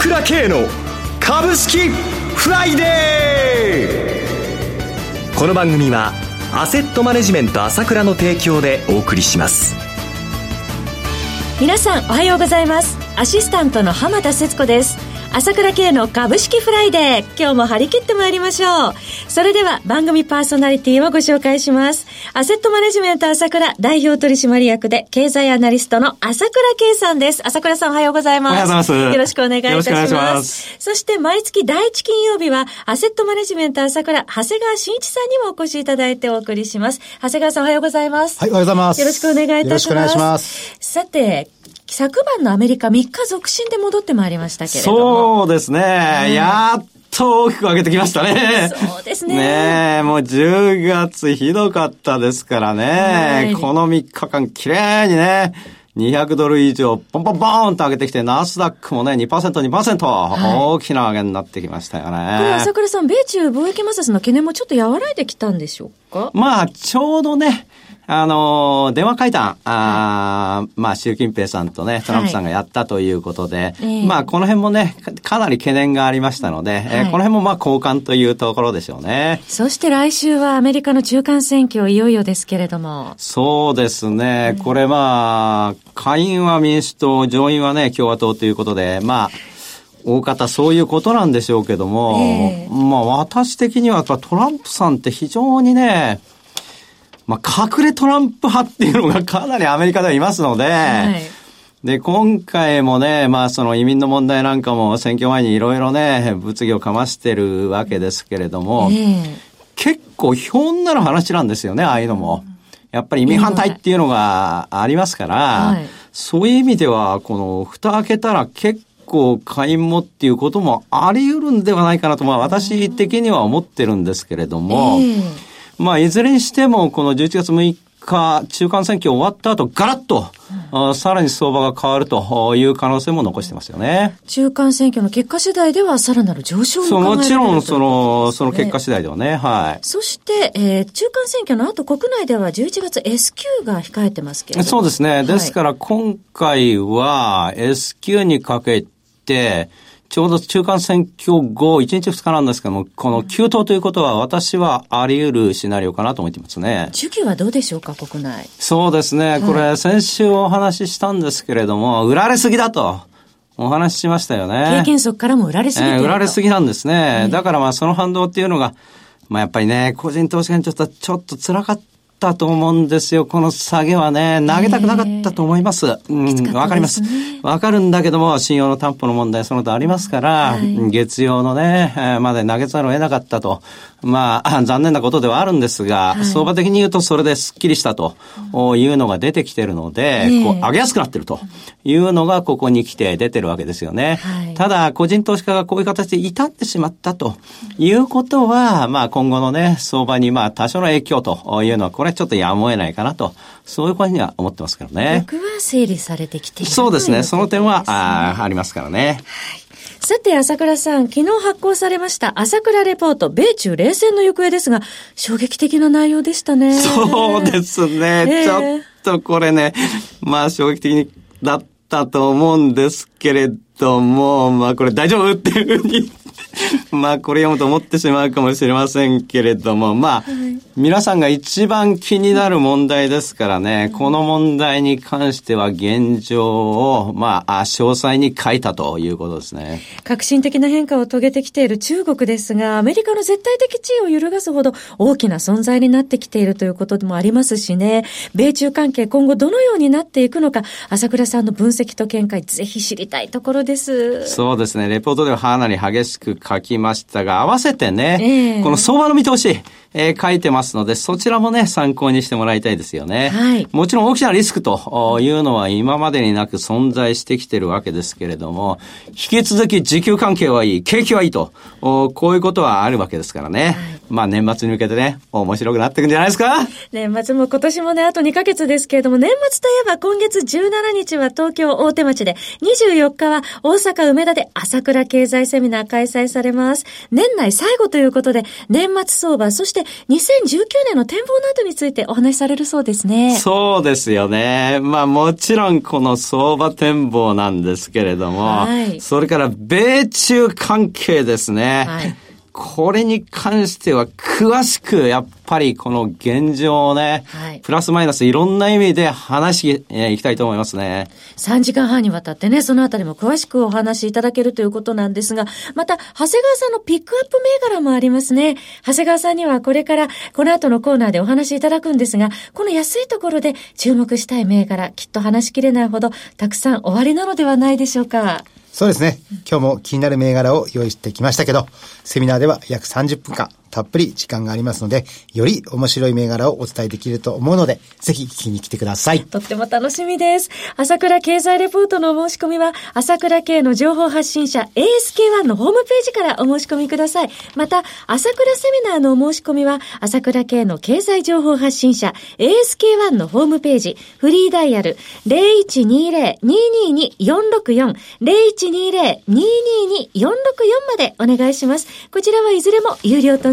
倉慶の株式フライデー。この番組はアセットマネジメント朝倉の提供でお送りします。皆さんおはようございます。アシスタントの浜田節子です。朝倉慶の株式フライデー。今日も張り切ってまいりましょう。それでは番組パーソナリティをご紹介します。アセットマネジメント朝倉代表取締役で経済アナリストの朝倉慶さんです。朝倉さんおはようございます。おはようございます。よろしくお願いいたします。ますそして毎月第一金曜日はアセットマネジメント朝倉長谷川慎一さんにもお越しいただいてお送りします。長谷川さんおはようございます。はい、おはようございます。よろしくお願いいたします。よろしくお願いします。さて、昨晩のアメリカ3日続伸で戻ってまいりましたけれども。そうですね。やっと大きく上げてきましたね。そうですね。ねもう10月ひどかったですからね。この3日間綺麗にね。200ドル以上、ポンポンポーンと上げてきて、ナスダックもね、2%、2%、はい、大きな上げになってきましたよね。これ、朝倉さん、米中貿易摩擦の懸念もちょっと和らいできたんでしょうか？まあ、ちょうどね、あの、電話会談、あまあ、習近平さんとね、トランプさんがやったということで、はい、まあ、この辺もね、かなり懸念がありましたので、はい、えー、この辺もまあ、交換というところでしょうね。そして来週はアメリカの中間選挙いよいよですけれども。そうですね。これまあ、下院は民主党、上院はね、共和党ということで、まあ、大方そういうことなんでしょうけども、えー、まあ私的にはトランプさんって非常にね、まあ、隠れトランプ派っていうのがかなりアメリカではいますので、はい、で、今回もね、まあその移民の問題なんかも選挙前にいろいろね、物議をかましてるわけですけれども、えー、結構ひょんなる話なんですよね、ああいうのも。やっぱり移民反対っていうのがありますから、はい、そういう意味では、この蓋開けたら結構会員もっていうこともあり得るんではないかなと、まあ私的には思ってるんですけれども、えーまあ、いずれにしても、この11月6日、中間選挙終わった後、ガラッと、うん、さらに相場が変わるという可能性も残してますよね。中間選挙の結果次第ではさらなる上昇もそう、もちろん、その、その結果次第ではね、はい。そして、えー、中間選挙の後、国内では11月 S q が控えてますけれどそうですね。ですから、今回は S q にかけて、ちょうど中間選挙後、1日2日なんですけども、この急騰ということは私はあり得るシナリオかなと思ってますね。需給はどうでしょうか、国内。そうですね。これ、先週お話ししたんですけれども、売られすぎだと。お話ししましたよね。経験則からも売られすぎえー、売られすぎなんですね。だからまあその反動っていうのが、まあやっぱりね、個人投資家にちょっと、ちょっと辛かっったと思うんですよ。この下げはね、投げたくなかったと思います。うん、わかります。わかるんだけども、信用の担保の問題、その他ありますから、はい、月曜のね、まで投げざるを得なかったと。まあ、残念なことではあるんですが、はい、相場的に言うとそれでスッキリしたというのが出てきてるので、こう上げやすくなってるというのがここに来て出てるわけですよね。はい、ただ、個人投資家がこういう形で至ってしまったということは、まあ今後のね、相場にまあ多少の影響というのは、これちょっとやむを得ないかなと、そういう感じには思ってますけどね。僕は整理されてきているそうですね。その点は、あありますからね。はいさて、朝倉さん、昨日発行されました朝倉レポート、米中冷戦の行方ですが、衝撃的な内容でしたね。そうですね。えー、ちょっとこれね、まあ衝撃的だったと思うんですけれども、まあこれ大丈夫っていうふうに まあこれ読むと思ってしまうかもしれませんけれども、まあ、はい、皆さんが一番気になる問題ですからね、この問題に関しては現状を、まあ、詳細に書いたということですね。革新的な変化を遂げてきている中国ですが、アメリカの絶対的地位を揺るがすほど大きな存在になってきているということでもありますしね、米中関係今後どのようになっていくのか、朝倉さんの分析と見解、ぜひ知りたいところです。そうですね、レポートではかなり激しく書きましたが、合わせてね、えー、この相場の見通し、えー、書いてますので、そちらもね、参考にしてもらいたいですよね。はい。もちろん大きなリスクというのは今までになく存在してきてるわけですけれども、引き続き時給関係はいい、景気はいいと、こういうことはあるわけですからね。はい、まあ年末に向けてね、面白くなっていくんじゃないですか？年末も今年もね、あと2ヶ月ですけれども、年末といえば今月17日は東京大手町で、24日は大阪梅田で朝倉経済セミナー開催されます。年内最後ということで、年末相場、そして2017年の展望などについてお話しされるそうですね。そうですよね。まあもちろんこの相場展望なんですけれども、はい、それから米中関係ですね。はいこれに関しては詳しくやっぱりこの現状をね、はい、プラスマイナスいろんな意味で話していきたいと思いますね。3時間半にわたってね、そのあたりも詳しくお話しいただけるということなんですが、また、長谷川さんのピックアップ銘柄もありますね。長谷川さんにはこれからこの後のコーナーでお話しいただくんですが、この安いところで注目したい銘柄、きっと話しきれないほどたくさん終わりなのではないでしょうか。そうですね。今日も気になる銘柄を用意してきましたけど、セミナーでは約30分間、たっぷり時間がありますので、より面白い銘柄をお伝えできると思うので、ぜひ聞きに来てください。とっても楽しみです。朝倉経済レポートのお申し込みは、朝倉系の情報発信者 ASK1 のホームページからお申し込みください。また、朝倉セミナーのお申し込みは、朝倉系の経済情報発信者 ASK1 のホームページ、フリーダイヤル0120-222-464、0120-222-464までお願いします。こちらはいずれも有料と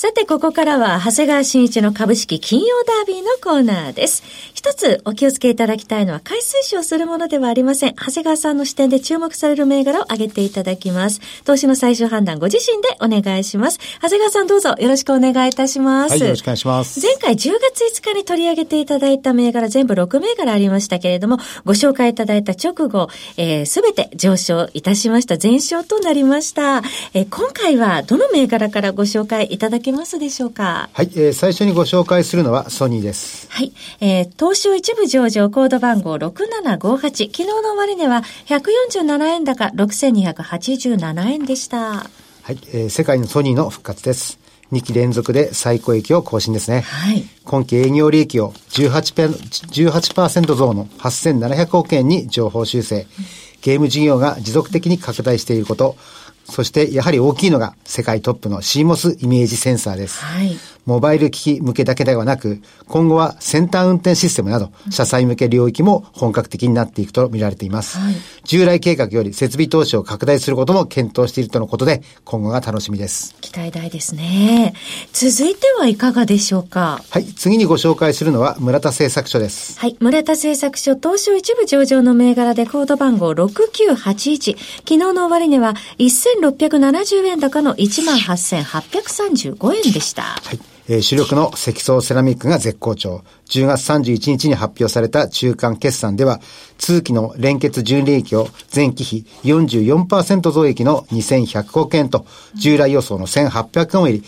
さて、ここからは、長谷川新一の株式金曜ダービーのコーナーです。一つお気をつけいただきたいのは、買い推奨するものではありません。長谷川さんの視点で注目される銘柄を挙げていただきます。投資の最終判断、ご自身でお願いします。長谷川さんどうぞよろしくお願いいたします。はい、よろしくお願いします。前回10月5日に取り上げていただいた銘柄、全部6銘柄ありましたけれども、ご紹介いただいた直後、えす、べて上昇いたしました。全勝となりました。えー、今回はどの銘柄からご紹介いただけますでしょうか？はい、えー、最初にご紹介するのはソニーです。はい、えー、東証一部上場コード番号6758、昨日の終値は147円高6287円でした。はい、えー、世界のソニーの復活です。2期連続で最高益を更新ですね。はい。今期営業利益を 18%, 18増の8700億円に情報修正。ゲーム事業が持続的に拡大していること、そしてやはり大きいのが世界トップの CMOS イメージセンサーです。はい。モバイル機器向けだけではなく、今後は先端運転システムなど、車載向け領域も本格的になっていくと見られています。はい、従来計画より設備投資を拡大することも検討しているとのことで、今後が楽しみです。期待大ですね。続いてはいかがでしょうか？はい、次にご紹介するのは村田製作所です。はい、村田製作所東証一部上場の銘柄でコード番号6981。昨日の終値は1670円高の18,835円でした。はい。えー、主力の積層セラミックが絶好調。10月31日に発表された中間決算では、通期の連結純利益を前期比44%増益の2100億円と、従来予想の1800億円より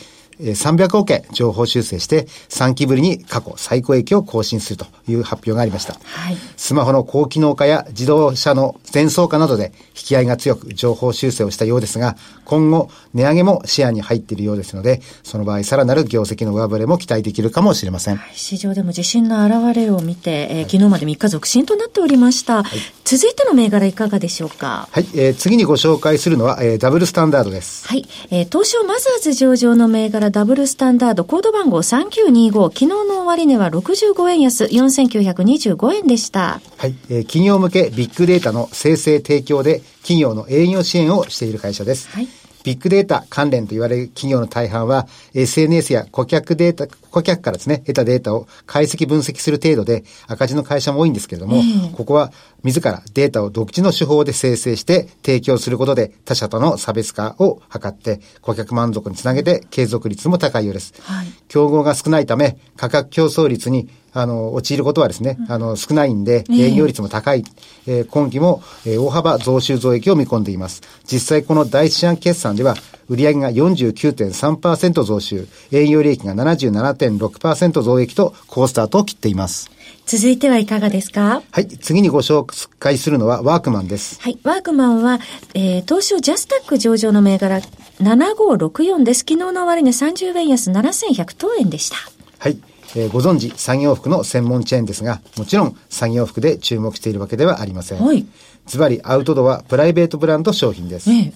300億円情報修正して3期ぶりに過去最高益を更新するという発表がありました。はい、スマホの高機能化や自動車の全層化などで引き合いが強く情報修正をしたようですが、今後値上げも視野に入っているようですので、その場合さらなる業績の上振れも期待できるかもしれません。はい、市場でも自信の表れを見て、えー、昨日まで3日続伸となっておりました。はい、続いての銘柄いかがでしょうか？はい、えー、次にご紹介するのは、えー、ダブルスタンダードです。はい、えー、東証マザーズ上場の銘柄ダブルスタンダード、コード番号3925、昨日の終値は65円安、4925円でした。はい、えー、企業向けビッグデータの生成提供で企業の営業支援をしている会社です。はい。ビッグデータ関連と言われる企業の大半は、SNS や顧客データ、顧客からですね、得たデータを解析分析する程度で赤字の会社も多いんですけれども、えー、ここは自らデータを独自の手法で生成して提供することで他社との差別化を図って顧客満足につなげて継続率も高いようです。はい、競合が少ないため価格競争率にあの、陥ることはですね、あの、少ないんで、営業率も高い、えー、今期も、えー、大幅増収増益を見込んでいます。実際この第一四半決算では、売上が49.3%増収、営業利益が77.6%増益と好スタートを切っています。続いてはいかがですか？はい。次にご紹介するのはワークマンです。はい。ワークマンは、えー、東証ジャスタック上場の銘柄7564です。昨日の終値30円安7100等円でした。はい。えー、ご存知、産業服の専門チェーンですが、もちろん産業服で注目しているわけではありません。はい。ズバリ、アウトドア、プライベートブランド商品です。ええ、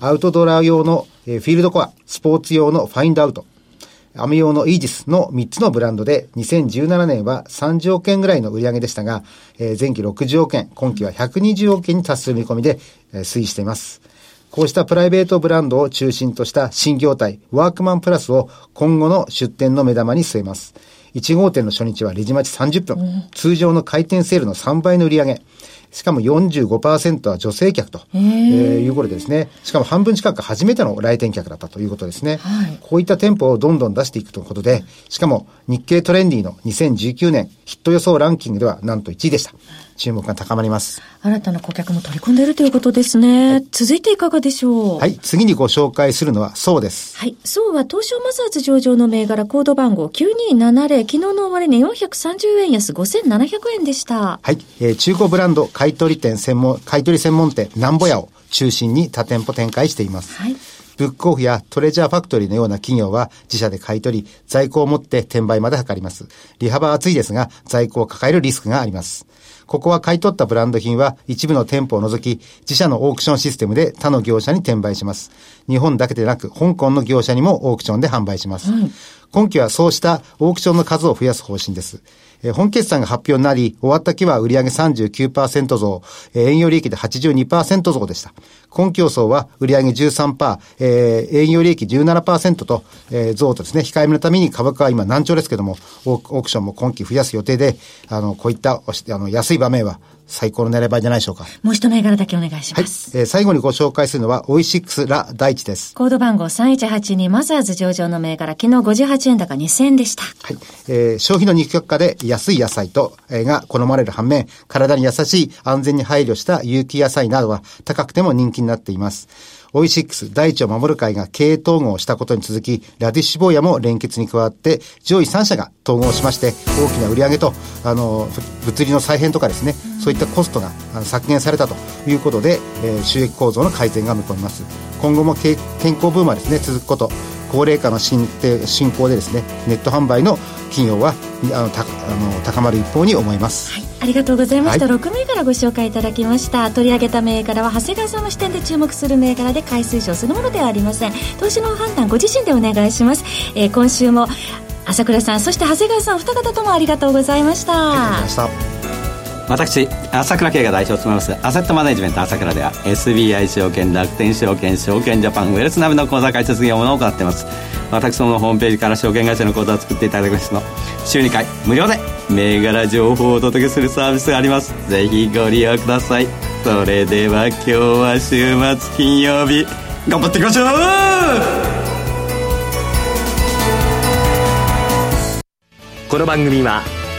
アウトドア用の、えー、フィールドコア、スポーツ用のファインドアウト、アメ用のイージスの3つのブランドで、2017年は30億円ぐらいの売り上げでしたが、えー、前期60億円、今期は120億円に達する見込みで、えー、推移しています。こうしたプライベートブランドを中心とした新業態、ワークマンプラスを今後の出店の目玉に据えます。1号店の初日はレジ待ち30分、うん、通常の開店セールの3倍の売り上げ。しかも45%は女性客と、えー、いうことでですね、しかも半分近く初めての来店客だったということですね。はい、こういった店舗をどんどん出していくということで、しかも日経トレンディの2019年ヒット予想ランキングではなんと1位でした。注目が高まります。新たな顧客も取り込んでいるということですね。はい、続いていかがでしょう？はい、次にご紹介するのは、そうです。はい、そうは東証マザーズ上場の銘柄コード番号9270、昨日の終値430円安5700円でした。はい、えー、中古ブランド買取店専門、買取専門店なんぼ屋を中心に多店舗展開しています。はい。ブックオフやトレジャーファクトリーのような企業は自社で買い取り、在庫を持って転売まで図ります。利幅は厚いですが、在庫を抱えるリスクがあります。ここは買い取ったブランド品は一部の店舗を除き、自社のオークションシステムで他の業者に転売します。日本だけでなく、香港の業者にもオークションで販売します。うん、今期はそうしたオークションの数を増やす方針です。え本決算が発表になり、終わった期は売上39%増、え営業利益で82%増でした。今期予想は売上13%、えー、営業利益17%と、えー、増とですね、控えめのために株価は今難聴ですけども、オークションも今期増やす予定で、あの、こういったあの安い場面は最高の狙い場じゃないでしょうか。もう一銘柄だけお願いします。はい。えー、最後にご紹介するのは、オイシックスラ大地です。コード番号3182マザーズ上場の銘柄、昨日58円高2000円でした。はい。えー、消費の二極化で安い野菜と、えー、が好まれる反面、体に優しい安全に配慮した有機野菜などは高くても人気になっています。オイシックス大地を守る会が経営統合したことに続き、ラディッシュ坊やも連結に加わって、上位3社が統合しまして、大きな売り上げと、あの、物理の再編とかですね、そういったコストが削減されたということで、えー、収益構造の改善が見込みます。今後も健康ブームはですね、続くこと、高齢化の進進行でですねネット販売の企業はあのたあの高まる一方に思います、はい、ありがとうございました、はい、6銘柄ご紹介いただきました。取り上げた銘柄は長谷川さんの視点で注目する銘柄で買い推奨するものではありません。投資の判断ご自身でお願いします、えー、今週も朝倉さんそして長谷川さんお二方ともありがとうございました。ありがとうございました私朝倉慶が代表を務めますアセットマネジメント朝倉では SBI 証券楽天証券証券ジャパンウェルスナビの口座開設業務を行っています。私どものホームページから証券会社の口座を作っていただきますの週2回無料で銘柄情報をお届けするサービスがあります。ぜひご利用ください。それでは今日は週末金曜日頑張っていきましょう!この番組は